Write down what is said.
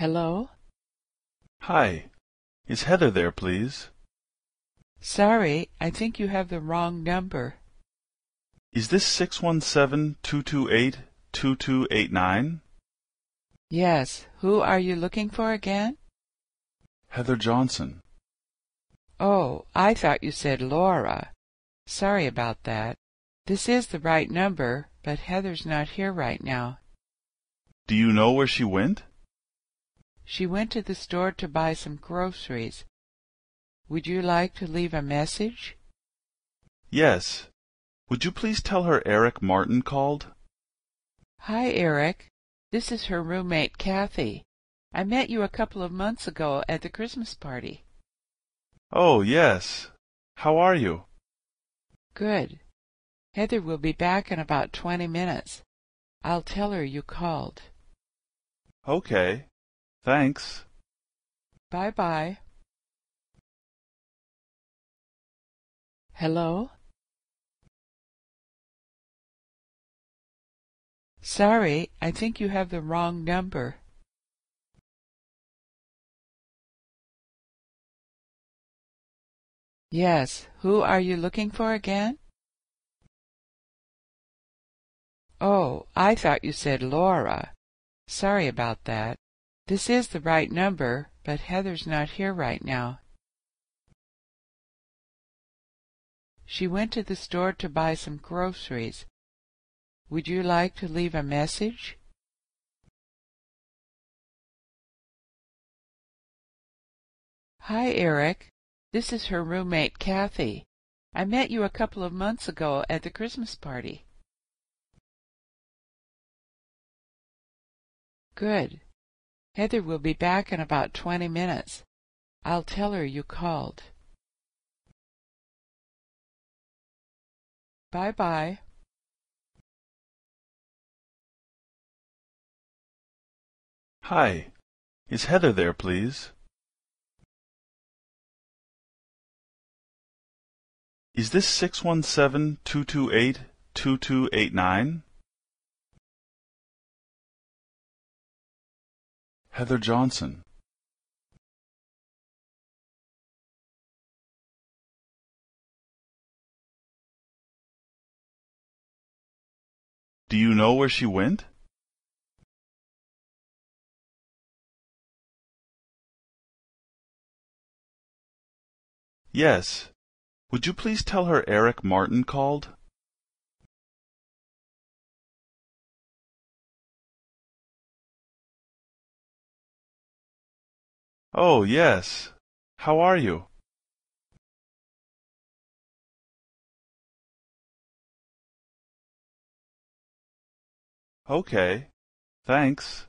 Hello? Hi. Is Heather there, please? Sorry, I think you have the wrong number. Is this six one seven two two eight two two eight nine? Yes, who are you looking for again? Heather Johnson. Oh, I thought you said Laura. Sorry about that. This is the right number, but Heather's not here right now. Do you know where she went? She went to the store to buy some groceries. Would you like to leave a message? Yes. Would you please tell her Eric Martin called? Hi, Eric. This is her roommate, Kathy. I met you a couple of months ago at the Christmas party. Oh, yes. How are you? Good. Heather will be back in about twenty minutes. I'll tell her you called. Okay. Thanks. Bye bye. Hello? Sorry, I think you have the wrong number. Yes, who are you looking for again? Oh, I thought you said Laura. Sorry about that. This is the right number, but Heather's not here right now. She went to the store to buy some groceries. Would you like to leave a message? Hi, Eric. This is her roommate, Kathy. I met you a couple of months ago at the Christmas party. Good. Heather will be back in about twenty minutes. I'll tell her you called. Bye bye. Hi. Is Heather there, please? Is this six one seven two two eight two two eight nine? Heather Johnson. Do you know where she went? Yes. Would you please tell her Eric Martin called? Oh, yes. How are you? Okay. Thanks.